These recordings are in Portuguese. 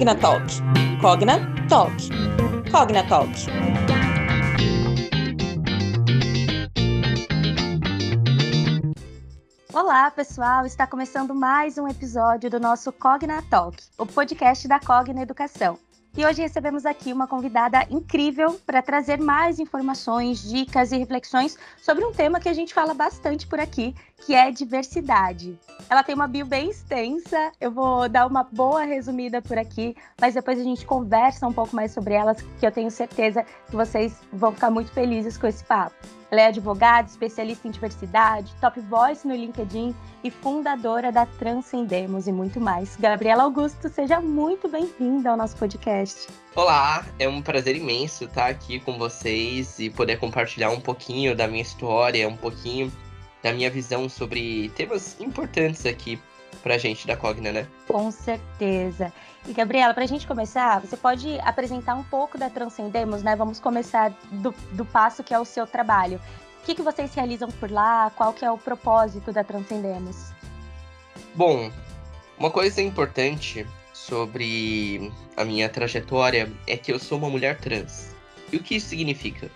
Cognatalk. Cognatalk. Cognatalk. Olá, pessoal! Está começando mais um episódio do nosso Cognatalk, o podcast da Cogna Educação. E hoje recebemos aqui uma convidada incrível para trazer mais informações, dicas e reflexões sobre um tema que a gente fala bastante por aqui, que é diversidade. Ela tem uma bio bem extensa, eu vou dar uma boa resumida por aqui, mas depois a gente conversa um pouco mais sobre elas, que eu tenho certeza que vocês vão ficar muito felizes com esse papo. Ela é advogada, especialista em diversidade, top voice no LinkedIn e fundadora da Transcendemos e muito mais. Gabriela Augusto, seja muito bem-vinda ao nosso podcast. Olá, é um prazer imenso estar aqui com vocês e poder compartilhar um pouquinho da minha história, um pouquinho da minha visão sobre temas importantes aqui pra gente da Cogna, né? Com certeza. E, Gabriela, pra gente começar, você pode apresentar um pouco da Transcendemos, né? Vamos começar do, do passo que é o seu trabalho. O que, que vocês realizam por lá? Qual que é o propósito da Transcendemos? Bom, uma coisa importante sobre a minha trajetória é que eu sou uma mulher trans. E o que isso significa?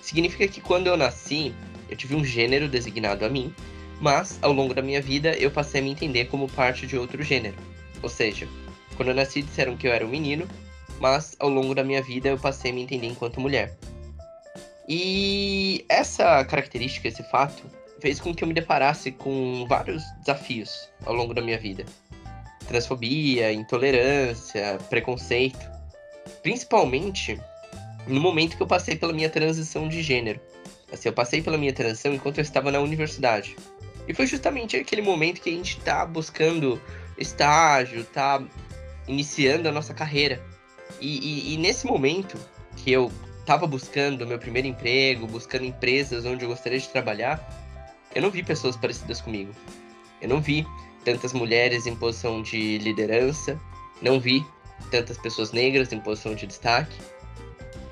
Significa que quando eu nasci, eu tive um gênero designado a mim, mas ao longo da minha vida eu passei a me entender como parte de outro gênero. Ou seja, quando eu nasci disseram que eu era um menino, mas ao longo da minha vida eu passei a me entender enquanto mulher. E essa característica, esse fato, fez com que eu me deparasse com vários desafios ao longo da minha vida. Transfobia, intolerância, preconceito. Principalmente no momento que eu passei pela minha transição de gênero. Assim, eu passei pela minha transição enquanto eu estava na universidade. E foi justamente aquele momento que a gente está buscando estágio, está iniciando a nossa carreira. E, e, e, nesse momento que eu estava buscando meu primeiro emprego, buscando empresas onde eu gostaria de trabalhar, eu não vi pessoas parecidas comigo. Eu não vi tantas mulheres em posição de liderança, não vi tantas pessoas negras em posição de destaque,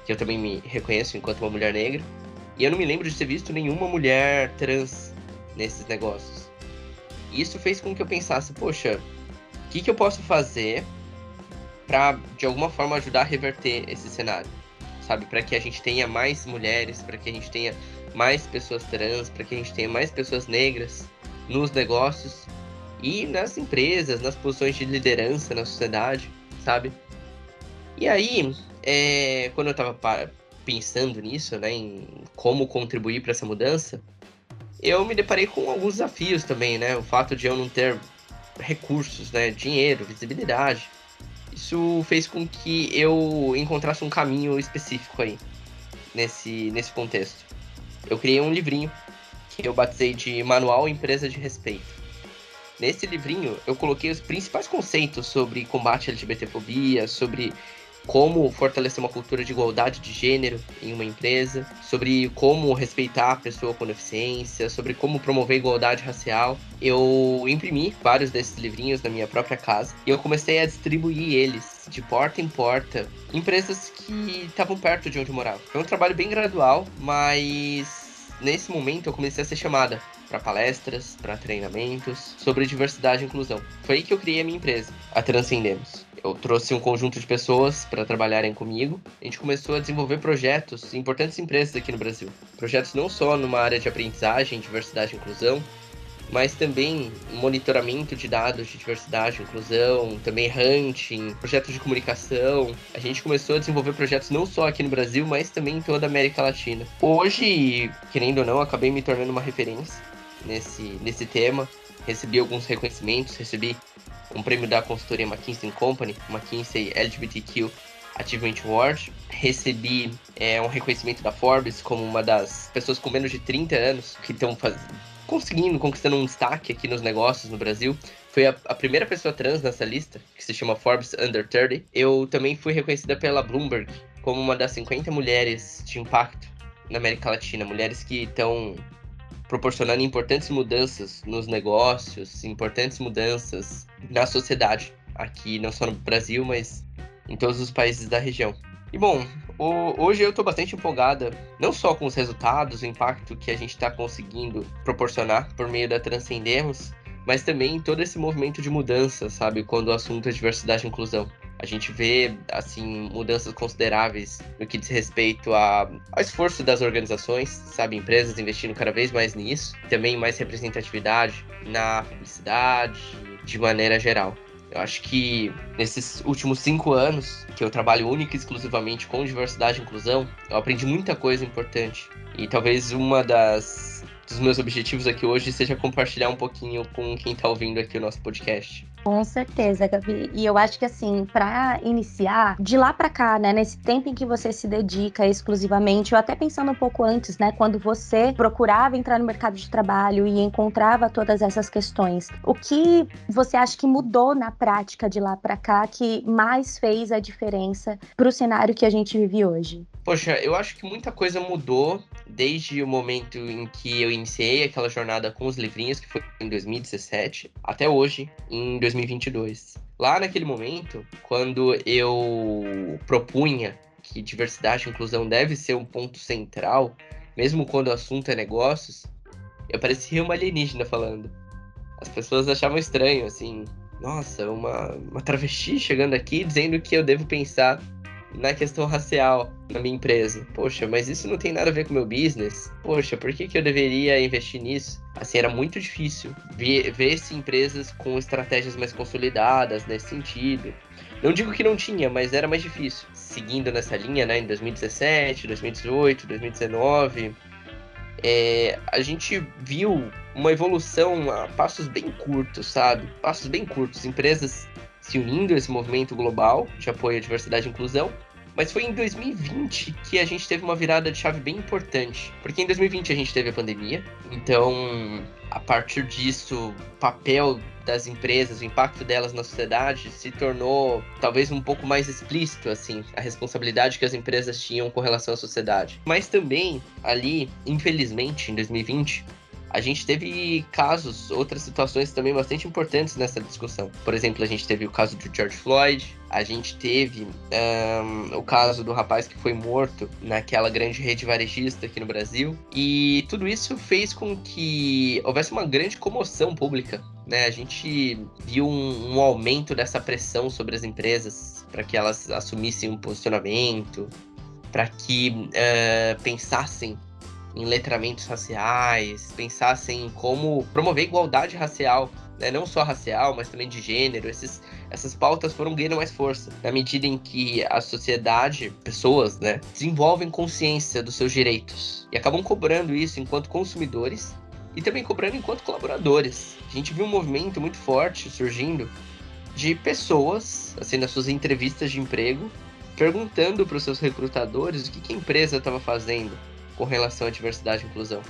que eu também me reconheço enquanto uma mulher negra. E eu não me lembro de ter visto nenhuma mulher trans nesses negócios. Isso fez com que eu pensasse, poxa, o que, que eu posso fazer para de alguma forma ajudar a reverter esse cenário? Sabe, para que a gente tenha mais mulheres, para que a gente tenha mais pessoas trans, para que a gente tenha mais pessoas negras nos negócios e nas empresas, nas posições de liderança na sociedade, sabe? E aí, é, quando eu estava pensando nisso, né, em como contribuir para essa mudança, eu me deparei com alguns desafios também, né? O fato de eu não ter recursos, né, dinheiro, visibilidade. Isso fez com que eu encontrasse um caminho específico aí nesse nesse contexto. Eu criei um livrinho que eu batizei de Manual Empresa de Respeito. Nesse livrinho, eu coloquei os principais conceitos sobre combate à LGBTfobia, sobre como fortalecer uma cultura de igualdade de gênero em uma empresa, sobre como respeitar a pessoa com deficiência, sobre como promover igualdade racial. Eu imprimi vários desses livrinhos na minha própria casa e eu comecei a distribuir eles de porta em porta em empresas que estavam perto de onde eu morava. Foi um trabalho bem gradual, mas nesse momento eu comecei a ser chamada para palestras, para treinamentos sobre diversidade e inclusão. Foi aí que eu criei a minha empresa, a Transcendemos eu trouxe um conjunto de pessoas para trabalharem comigo. A gente começou a desenvolver projetos em importantes empresas aqui no Brasil. Projetos não só numa área de aprendizagem, diversidade e inclusão, mas também monitoramento de dados de diversidade inclusão, também hunting, projetos de comunicação. A gente começou a desenvolver projetos não só aqui no Brasil, mas também em toda a América Latina. Hoje, querendo ou não, acabei me tornando uma referência nesse, nesse tema. Recebi alguns reconhecimentos, recebi um prêmio da consultoria McKinsey Company, McKinsey LGBTQ Achievement Award. Recebi é, um reconhecimento da Forbes como uma das pessoas com menos de 30 anos que estão conseguindo, conquistando um destaque aqui nos negócios no Brasil. Foi a, a, primeira pessoa trans nessa lista, que se chama Forbes Under 30. Eu também fui reconhecida pela Bloomberg como uma das 50 mulheres de impacto na América Latina, mulheres que estão proporcionando importantes mudanças nos negócios, importantes mudanças na sociedade, aqui não só no Brasil, mas em todos os países da região. E bom, hoje eu estou bastante empolgada, não só com os resultados, o impacto que a gente está conseguindo proporcionar por meio da Transcendemos, mas também em todo esse movimento de mudança, sabe, quando o assunto é diversidade e inclusão. A gente vê, assim, mudanças consideráveis no que diz respeito a, ao esforço das organizações, sabe? Empresas investindo cada vez mais nisso. Também mais representatividade na publicidade, de maneira geral. Eu acho que nesses últimos cinco anos que eu trabalho única e exclusivamente com diversidade e inclusão, eu aprendi muita coisa importante. E talvez uma das dos meus objetivos aqui hoje seja compartilhar um pouquinho com quem está ouvindo aqui o nosso podcast. Com certeza, Gabi. E eu acho que assim, para iniciar, de lá para cá, né, nesse tempo em que você se dedica exclusivamente, ou até pensando um pouco antes, né, quando você procurava entrar no mercado de trabalho e encontrava todas essas questões, o que você acha que mudou na prática de lá para cá que mais fez a diferença para o cenário que a gente vive hoje? Poxa, eu acho que muita coisa mudou desde o momento em que eu iniciei aquela jornada com os livrinhos, que foi em 2017, até hoje, em 2022. Lá naquele momento, quando eu propunha que diversidade e inclusão deve ser um ponto central, mesmo quando o assunto é negócios, eu parecia uma alienígena falando. As pessoas achavam estranho, assim, nossa, uma, uma travesti chegando aqui dizendo que eu devo pensar na questão racial na minha empresa. Poxa, mas isso não tem nada a ver com o meu business. Poxa, por que, que eu deveria investir nisso? Assim, era muito difícil ver, ver se empresas com estratégias mais consolidadas nesse sentido. Não digo que não tinha, mas era mais difícil. Seguindo nessa linha, né, em 2017, 2018, 2019, é, a gente viu uma evolução a passos bem curtos, sabe? Passos bem curtos. Empresas se unindo a esse movimento global de apoio à diversidade e inclusão. Mas foi em 2020 que a gente teve uma virada de chave bem importante. Porque em 2020 a gente teve a pandemia. Então, a partir disso, o papel das empresas, o impacto delas na sociedade se tornou talvez um pouco mais explícito, assim, a responsabilidade que as empresas tinham com relação à sociedade. Mas também, ali, infelizmente, em 2020, a gente teve casos, outras situações também bastante importantes nessa discussão. Por exemplo, a gente teve o caso do George Floyd, a gente teve um, o caso do rapaz que foi morto naquela grande rede varejista aqui no Brasil. E tudo isso fez com que houvesse uma grande comoção pública. Né? A gente viu um, um aumento dessa pressão sobre as empresas para que elas assumissem um posicionamento, para que uh, pensassem em letramentos raciais, pensassem em como promover igualdade racial, né? não só racial, mas também de gênero. Esses, essas pautas foram ganhando mais força na medida em que a sociedade, pessoas, né, desenvolvem consciência dos seus direitos e acabam cobrando isso enquanto consumidores e também cobrando enquanto colaboradores. A gente viu um movimento muito forte surgindo de pessoas, assim, nas suas entrevistas de emprego, perguntando para os seus recrutadores o que, que a empresa estava fazendo com relação à diversidade e inclusão.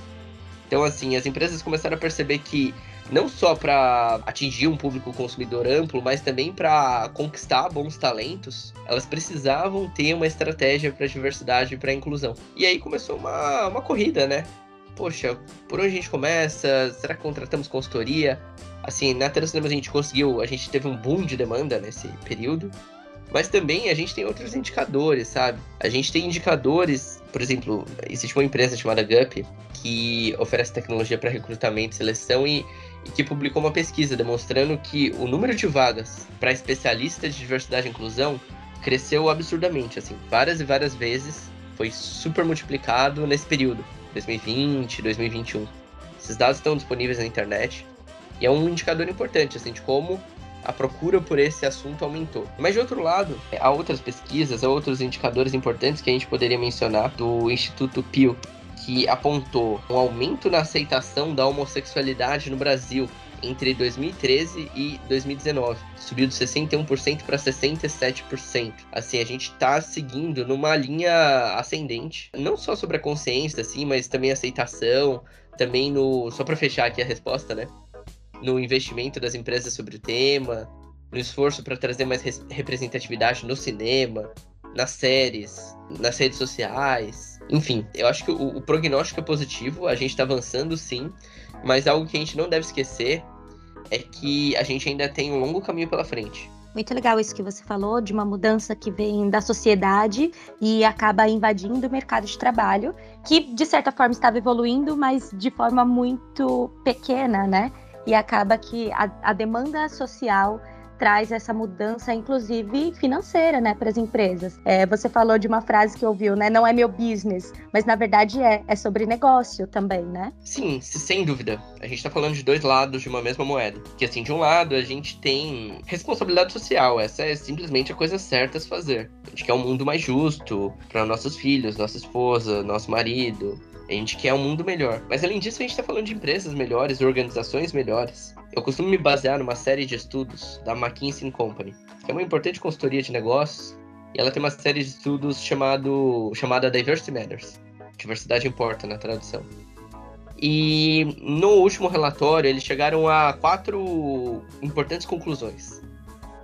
Então, assim, as empresas começaram a perceber que não só para atingir um público consumidor amplo, mas também para conquistar bons talentos, elas precisavam ter uma estratégia para diversidade e para inclusão. E aí começou uma, uma corrida, né? Poxa, por onde a gente começa? Será que contratamos consultoria? Assim, na Telecinema a gente conseguiu, a gente teve um boom de demanda nesse período. Mas também a gente tem outros indicadores, sabe? A gente tem indicadores, por exemplo, existe uma empresa chamada Gup que oferece tecnologia para recrutamento e seleção e, e, que publicou uma pesquisa demonstrando que o número de vagas para especialistas de diversidade e inclusão cresceu absurdamente, assim, várias e várias vezes, foi super multiplicado nesse período, 2020, 2021. Esses dados estão disponíveis na internet e é um indicador importante, assim, de como a procura por esse assunto aumentou. Mas de outro lado, há outras pesquisas, há outros indicadores importantes que a gente poderia mencionar do Instituto Pew, que apontou um aumento na aceitação da homossexualidade no Brasil entre 2013 e 2019. Subiu de 61% para 67%. Assim, a gente está seguindo numa linha ascendente, não só sobre a consciência, assim, mas também aceitação, também no. Só para fechar aqui a resposta, né? No investimento das empresas sobre o tema, no esforço para trazer mais representatividade no cinema, nas séries, nas redes sociais. Enfim, eu acho que o, o prognóstico é positivo, a gente está avançando sim, mas algo que a gente não deve esquecer é que a gente ainda tem um longo caminho pela frente. Muito legal isso que você falou, de uma mudança que vem da sociedade e acaba invadindo o mercado de trabalho, que de certa forma estava evoluindo, mas de forma muito pequena, né? E acaba que a, a demanda social traz essa mudança, inclusive financeira, né, para as empresas. É, você falou de uma frase que ouviu, né? Não é meu business, mas na verdade é, é sobre negócio também, né? Sim, sem dúvida. A gente está falando de dois lados de uma mesma moeda. Que assim, de um lado a gente tem responsabilidade social. Essa é simplesmente a coisa certa a se fazer. A gente quer um mundo mais justo para nossos filhos, nossa esposa, nosso marido. A gente quer um mundo melhor. Mas além disso, a gente está falando de empresas melhores, organizações melhores. Eu costumo me basear numa série de estudos da McKinsey Company, que é uma importante consultoria de negócios, e ela tem uma série de estudos chamado, chamada Diversity Matters. Diversidade importa na tradução. E no último relatório, eles chegaram a quatro importantes conclusões.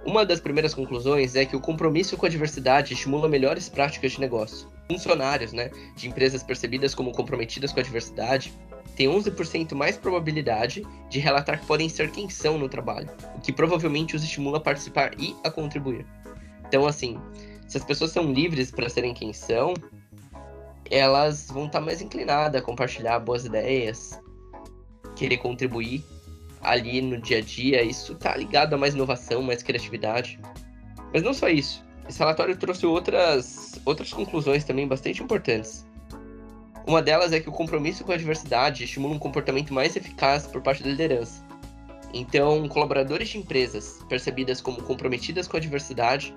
Uma das primeiras conclusões é que o compromisso com a diversidade estimula melhores práticas de negócio. Funcionários né, de empresas percebidas como comprometidas com a diversidade têm 11% mais probabilidade de relatar que podem ser quem são no trabalho, o que provavelmente os estimula a participar e a contribuir. Então, assim, se as pessoas são livres para serem quem são, elas vão estar tá mais inclinadas a compartilhar boas ideias, querer contribuir ali no dia a dia. Isso está ligado a mais inovação, mais criatividade. Mas não só isso. Esse relatório trouxe outras, outras conclusões também bastante importantes. Uma delas é que o compromisso com a diversidade estimula um comportamento mais eficaz por parte da liderança. Então, colaboradores de empresas percebidas como comprometidas com a diversidade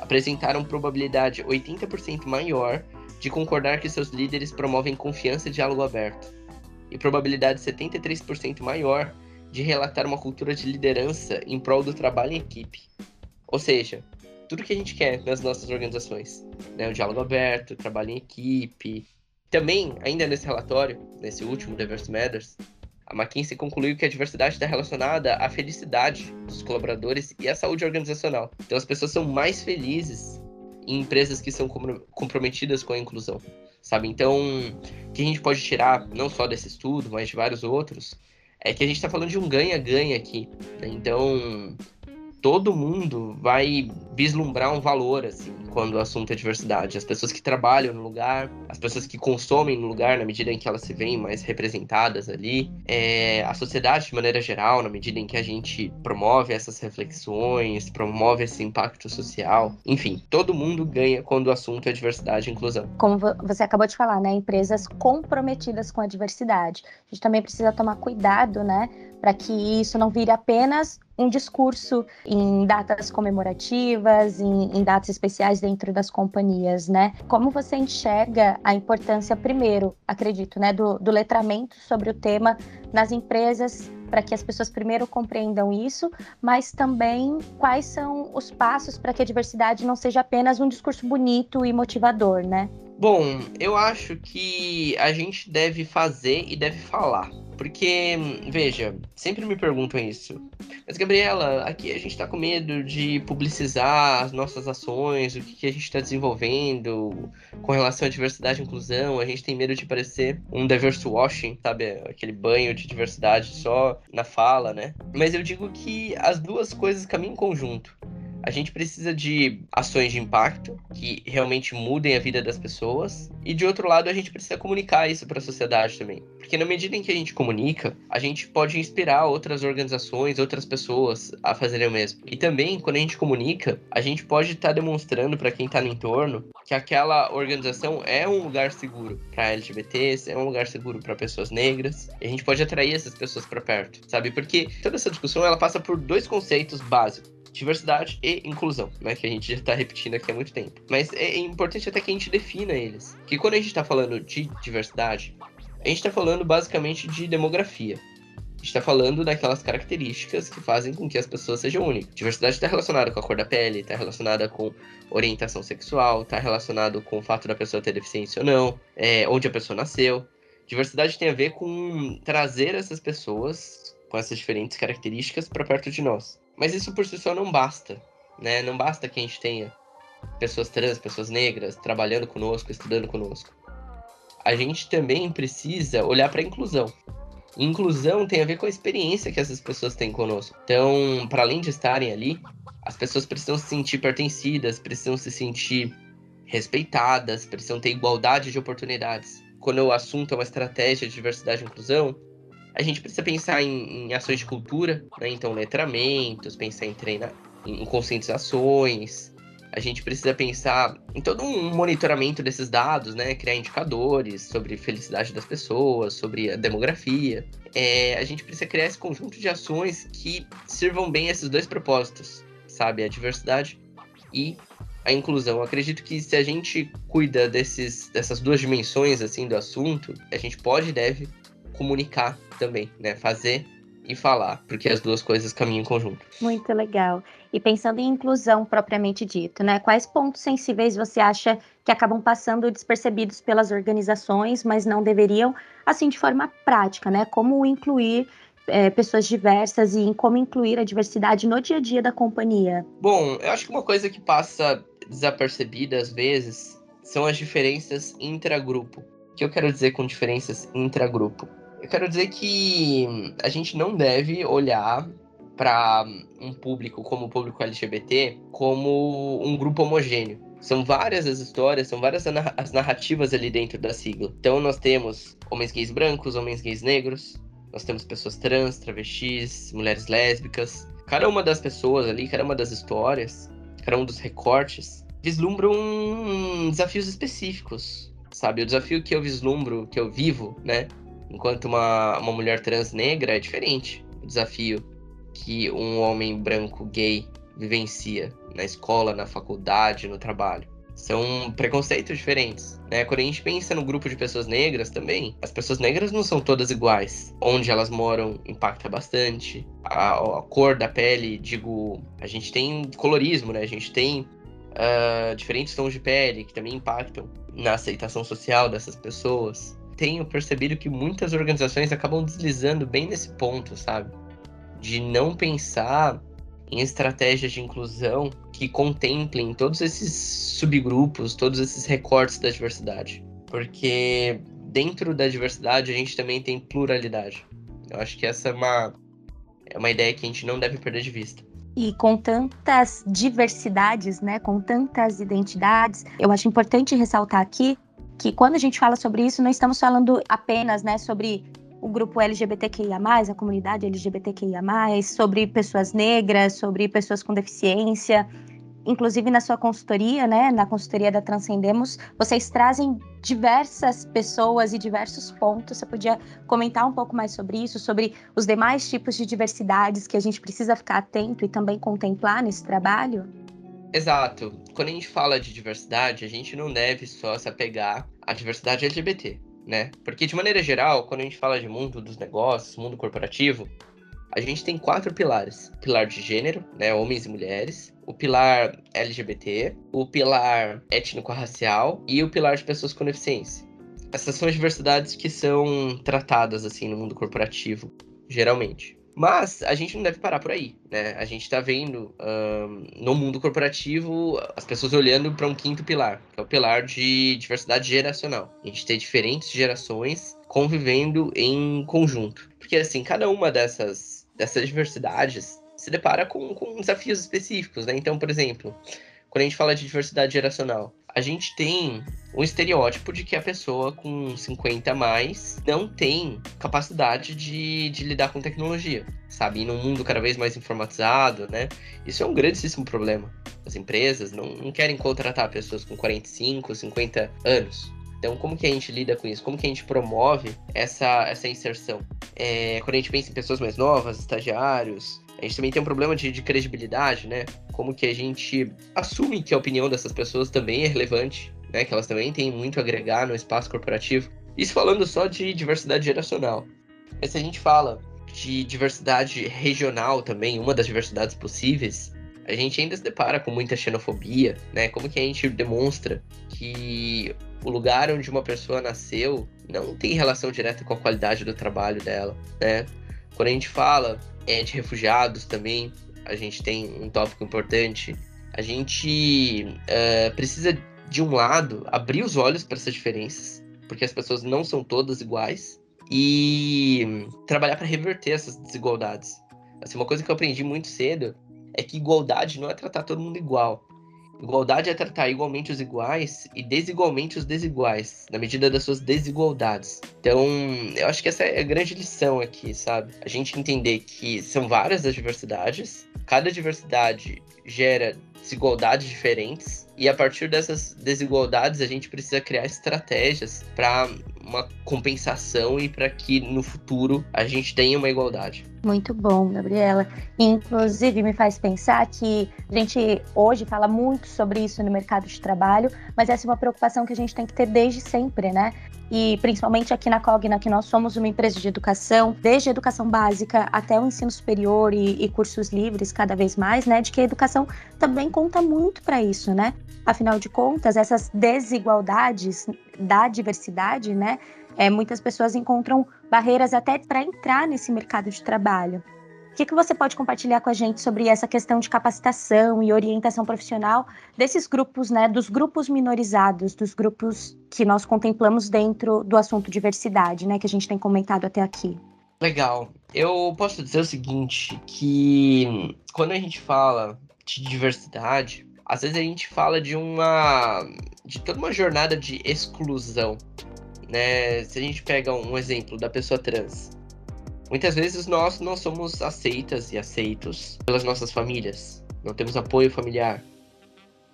apresentaram probabilidade 80% maior de concordar que seus líderes promovem confiança e diálogo aberto, e probabilidade 73% maior de relatar uma cultura de liderança em prol do trabalho em equipe. Ou seja, tudo que a gente quer nas nossas organizações, né? O diálogo aberto, trabalho em equipe. Também, ainda nesse relatório, nesse último Diverse Matters, a McKinsey concluiu que a diversidade está relacionada à felicidade dos colaboradores e à saúde organizacional. Então, as pessoas são mais felizes em empresas que são comprometidas com a inclusão, sabe? Então, o que a gente pode tirar, não só desse estudo, mas de vários outros, é que a gente está falando de um ganha-ganha aqui. Né? Então, todo mundo vai vislumbrar um valor, assim, quando o assunto é diversidade. As pessoas que trabalham no lugar, as pessoas que consomem no lugar, na medida em que elas se veem mais representadas ali, é, a sociedade de maneira geral, na medida em que a gente promove essas reflexões, promove esse impacto social. Enfim, todo mundo ganha quando o assunto é diversidade e inclusão. Como você acabou de falar, né? Empresas comprometidas com a diversidade. A gente também precisa tomar cuidado, né? Para que isso não vire apenas um discurso em datas comemorativas, em, em, datas especiais dentro das companhias, né? Como você enxerga a importância, primeiro, acredito, né, do, do letramento sobre o tema nas empresas para que as pessoas primeiro compreendam isso, mas também quais são os passos para que a diversidade não seja apenas um discurso bonito e motivador, né? Bom, eu acho que a gente deve fazer e deve falar. Porque, veja, sempre me perguntam isso. Mas, Gabriela, aqui a gente tá com medo de publicizar as nossas ações, o que, que a gente está desenvolvendo com relação à diversidade e inclusão. A gente tem medo de parecer um diverse washing, sabe? Aquele banho de diversidade só na fala, né? Mas eu digo que as duas coisas caminham em conjunto. A gente precisa de ações de impacto que realmente mudem a vida das pessoas. E de outro lado, a gente precisa comunicar isso para a sociedade também. Porque na medida em que a gente comunica, a gente pode inspirar outras organizações, outras pessoas a fazerem o mesmo. E também, quando a gente comunica, a gente pode estar tá demonstrando para quem está no entorno que aquela organização é um lugar seguro para LGBTs, é um lugar seguro para pessoas negras. E a gente pode atrair essas pessoas para perto, sabe? Porque toda essa discussão ela passa por dois conceitos básicos diversidade e inclusão, né? Que a gente já está repetindo aqui há muito tempo. Mas é importante até que a gente defina eles. Que quando a gente está falando de diversidade, a gente está falando basicamente de demografia. A gente está falando daquelas características que fazem com que as pessoas sejam únicas. Diversidade está relacionada com a cor da pele, está relacionada com orientação sexual, está relacionado com o fato da pessoa ter deficiência ou não, é, onde a pessoa nasceu. Diversidade tem a ver com trazer essas pessoas com essas diferentes características para perto de nós. Mas isso por si só não basta, né? Não basta que a gente tenha pessoas trans, pessoas negras trabalhando conosco, estudando conosco. A gente também precisa olhar para a inclusão. Inclusão tem a ver com a experiência que essas pessoas têm conosco. Então, para além de estarem ali, as pessoas precisam se sentir pertencidas, precisam se sentir respeitadas, precisam ter igualdade de oportunidades. Quando o assunto é uma estratégia de diversidade e inclusão, a gente precisa pensar em, em ações de cultura, né? então letramentos, pensar em treinar, em conscientizações. A gente precisa pensar em todo um monitoramento desses dados, né? Criar indicadores sobre felicidade das pessoas, sobre a demografia. É, a gente precisa criar esse conjunto de ações que sirvam bem esses dois propósitos, sabe? A diversidade e a inclusão. Eu acredito que se a gente cuida desses, dessas duas dimensões assim do assunto, a gente pode e deve comunicar também, né? Fazer e falar, porque as duas coisas caminham em conjunto. Muito legal. E pensando em inclusão propriamente dito, né? Quais pontos sensíveis você acha que acabam passando despercebidos pelas organizações, mas não deveriam, assim, de forma prática, né? Como incluir é, pessoas diversas e em como incluir a diversidade no dia a dia da companhia? Bom, eu acho que uma coisa que passa desapercebida às vezes são as diferenças intragrupo. O que eu quero dizer com diferenças intragrupo? Eu quero dizer que a gente não deve olhar para um público como o público LGBT como um grupo homogêneo. São várias as histórias, são várias as narrativas ali dentro da sigla. Então nós temos homens gays brancos, homens gays negros, nós temos pessoas trans, travestis, mulheres lésbicas. Cada uma das pessoas ali, cada uma das histórias, cada um dos recortes, vislumbram desafios específicos, sabe? O desafio que eu vislumbro, que eu vivo, né? Enquanto uma, uma mulher trans negra é diferente. O desafio que um homem branco gay vivencia na escola, na faculdade, no trabalho. São preconceitos diferentes, né? Quando a gente pensa no grupo de pessoas negras também, as pessoas negras não são todas iguais. Onde elas moram impacta bastante. A, a cor da pele, digo, a gente tem colorismo, né? A gente tem uh, diferentes tons de pele que também impactam na aceitação social dessas pessoas. Tenho percebido que muitas organizações acabam deslizando bem nesse ponto, sabe? De não pensar em estratégias de inclusão que contemplem todos esses subgrupos, todos esses recortes da diversidade. Porque dentro da diversidade a gente também tem pluralidade. Eu acho que essa é uma, é uma ideia que a gente não deve perder de vista. E com tantas diversidades, né, com tantas identidades, eu acho importante ressaltar aqui que quando a gente fala sobre isso, não estamos falando apenas né, sobre o grupo LGBTQIA, a comunidade LGBTQIA, sobre pessoas negras, sobre pessoas com deficiência. Inclusive na sua consultoria, né, na consultoria da Transcendemos, vocês trazem diversas pessoas e diversos pontos. Você podia comentar um pouco mais sobre isso, sobre os demais tipos de diversidades que a gente precisa ficar atento e também contemplar nesse trabalho? Exato. Quando a gente fala de diversidade, a gente não deve só se apegar à diversidade LGBT né? Porque de maneira geral, quando a gente fala de mundo dos negócios, mundo corporativo, a gente tem quatro pilares: pilar de gênero, né, homens e mulheres, o pilar LGBT, o pilar étnico-racial e o pilar de pessoas com deficiência. Essas são as diversidades que são tratadas assim no mundo corporativo, geralmente. Mas a gente não deve parar por aí, né? A gente está vendo um, no mundo corporativo as pessoas olhando para um quinto pilar, que é o pilar de diversidade geracional. A gente tem diferentes gerações convivendo em conjunto. Porque assim, cada uma dessas, dessas diversidades se depara com, com desafios específicos, né? Então, por exemplo, quando a gente fala de diversidade geracional, a gente tem um estereótipo de que a pessoa com 50 a mais não tem capacidade de, de lidar com tecnologia, sabe? E num mundo cada vez mais informatizado, né? Isso é um grandíssimo problema. As empresas não, não querem contratar pessoas com 45, 50 anos. Então, como que a gente lida com isso? Como que a gente promove essa, essa inserção? É, quando a gente pensa em pessoas mais novas, estagiários, a gente também tem um problema de, de, credibilidade, né? Como que a gente assume que a opinião dessas pessoas também é relevante, né? Que elas também têm muito a agregar no espaço corporativo. Isso falando só de diversidade geracional. Mas se a gente fala de diversidade regional também, uma das diversidades possíveis, a gente ainda se depara com muita xenofobia, né? Como que a gente demonstra que o lugar onde uma pessoa nasceu não tem relação direta com a qualidade do trabalho dela, né? Quando a gente fala é, de refugiados também, a gente tem um tópico importante. A gente uh, precisa, de um lado, abrir os olhos para essas diferenças, porque as pessoas não são todas iguais, e trabalhar para reverter essas desigualdades. Assim, uma coisa que eu aprendi muito cedo é que igualdade não é tratar todo mundo igual, Igualdade é tratar igualmente os iguais e desigualmente os desiguais, na medida das suas desigualdades. Então, eu acho que essa é a grande lição aqui, sabe? A gente entender que são várias as diversidades, cada diversidade gera desigualdades diferentes, e a partir dessas desigualdades a gente precisa criar estratégias para uma compensação e para que no futuro a gente tenha uma igualdade. Muito bom, Gabriela. Inclusive, me faz pensar que a gente hoje fala muito sobre isso no mercado de trabalho, mas essa é uma preocupação que a gente tem que ter desde sempre, né? E principalmente aqui na Cogna, que nós somos uma empresa de educação, desde a educação básica até o ensino superior e, e cursos livres, cada vez mais, né? De que a educação também conta muito para isso, né? Afinal de contas, essas desigualdades da diversidade, né? É, muitas pessoas encontram barreiras até para entrar nesse mercado de trabalho. O que, que você pode compartilhar com a gente sobre essa questão de capacitação e orientação profissional desses grupos, né, dos grupos minorizados, dos grupos que nós contemplamos dentro do assunto diversidade, né, que a gente tem comentado até aqui? Legal. Eu posso dizer o seguinte, que quando a gente fala de diversidade, às vezes a gente fala de uma de toda uma jornada de exclusão, né? Se a gente pega um exemplo da pessoa trans, muitas vezes nós não somos aceitas e aceitos pelas nossas famílias, não temos apoio familiar.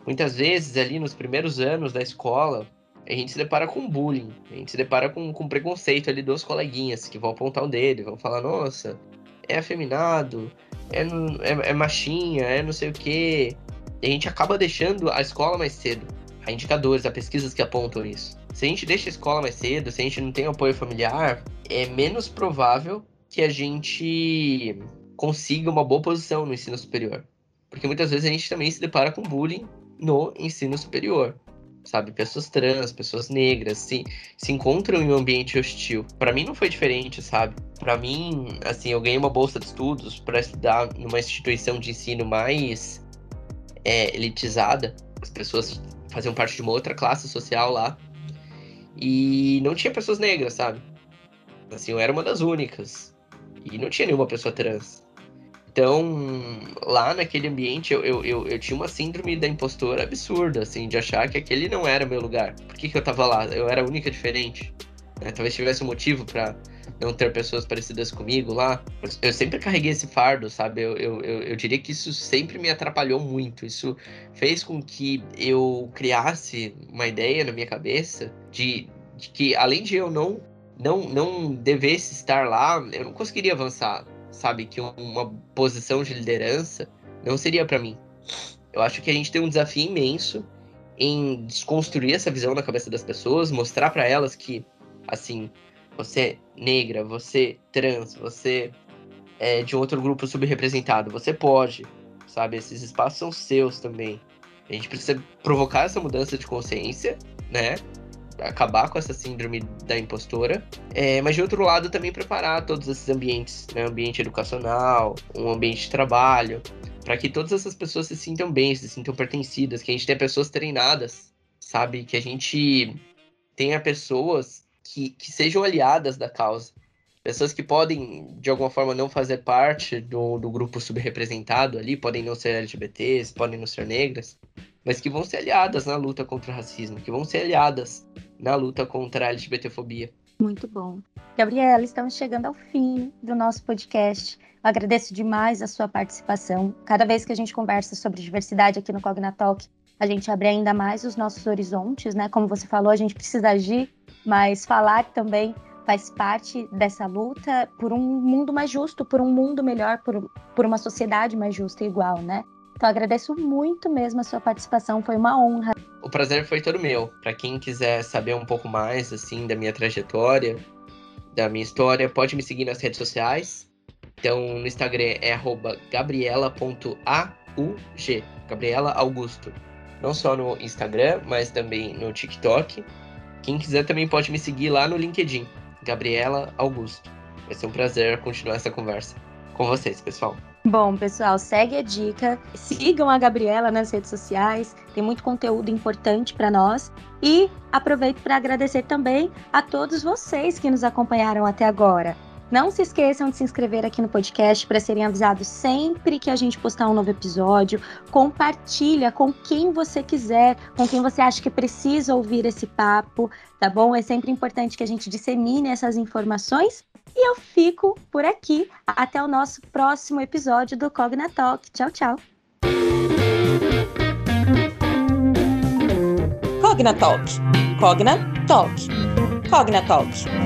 Muitas vezes ali nos primeiros anos da escola, a gente se depara com bullying, a gente se depara com, com preconceito ali dos coleguinhas que vão apontar o dedo, vão falar, nossa, é afeminado, é, é, é machinha, é não sei o quê. E a gente acaba deixando a escola mais cedo. Há indicadores, há pesquisas que apontam isso. Se a gente deixa a escola mais cedo, se a gente não tem apoio familiar, é menos provável que a gente consiga uma boa posição no ensino superior. Porque muitas vezes a gente também se depara com bullying no ensino superior. Sabe, pessoas trans, pessoas negras, se, se encontram em um ambiente hostil. Para mim não foi diferente, sabe? Para mim, assim, eu ganhei uma bolsa de estudos para estudar numa instituição de ensino mais é, elitizada. As pessoas faziam parte de uma outra classe social lá. E não tinha pessoas negras, sabe? Assim, eu era uma das únicas. E não tinha nenhuma pessoa trans. Então, lá naquele ambiente, eu, eu, eu, eu, tinha uma síndrome da impostora absurda, assim, de achar que aquele não era meu lugar. Por que, que eu tava lá? Eu era a única diferente. Né? Talvez tivesse um motivo para não ter pessoas parecidas comigo lá. Eu sempre carreguei esse fardo, sabe? Eu, eu, eu, eu, diria que isso sempre me atrapalhou muito. Isso fez com que eu criasse uma ideia na minha cabeça de, de que, além de eu não, não, não devesse estar lá, eu não conseguiria avançar, sabe? Que uma posição de liderança não seria para mim. Eu acho que a gente tem um desafio imenso em desconstruir essa visão na cabeça das pessoas, mostrar para elas que, assim, você negra, você trans, você é de outro grupo subrepresentado, você pode, sabe? Esses espaços são seus também. A gente precisa provocar essa mudança de consciência, né? Acabar com essa síndrome da impostora, é, mas de outro lado também preparar todos esses ambientes, né? Ambiente educacional, um ambiente de trabalho, para que todas essas pessoas se sintam bem, se sintam pertencidas, que a gente tenha pessoas treinadas, sabe? Que a gente tenha pessoas que, que sejam aliadas da causa. Pessoas que podem, de alguma forma, não fazer parte do, do grupo subrepresentado ali, podem não ser LGBTs, podem não ser negras, mas que vão ser aliadas na luta contra o racismo, que vão ser aliadas na luta contra a LGBTfobia. Muito bom. Gabriela, estamos chegando ao fim do nosso podcast. Agradeço demais a sua participação. Cada vez que a gente conversa sobre diversidade aqui no Cognatalk, a gente abre ainda mais os nossos horizontes, né? Como você falou, a gente precisa agir mas falar também faz parte dessa luta por um mundo mais justo, por um mundo melhor, por, por uma sociedade mais justa e igual, né? Então agradeço muito mesmo a sua participação, foi uma honra. O prazer foi todo meu. Para quem quiser saber um pouco mais assim da minha trajetória, da minha história, pode me seguir nas redes sociais. Então no Instagram é @gabriela.aug, Gabriela Augusto. Não só no Instagram, mas também no TikTok. Quem quiser também pode me seguir lá no LinkedIn, Gabriela Augusto. Vai ser um prazer continuar essa conversa com vocês, pessoal. Bom, pessoal, segue a dica, sigam a Gabriela nas redes sociais, tem muito conteúdo importante para nós. E aproveito para agradecer também a todos vocês que nos acompanharam até agora. Não se esqueçam de se inscrever aqui no podcast para serem avisados sempre que a gente postar um novo episódio. Compartilha com quem você quiser, com quem você acha que precisa ouvir esse papo, tá bom? É sempre importante que a gente dissemine essas informações. E eu fico por aqui. Até o nosso próximo episódio do Cogna Talk. Tchau, tchau. Cogna Talk. Cogna Talk. Cogna Talk.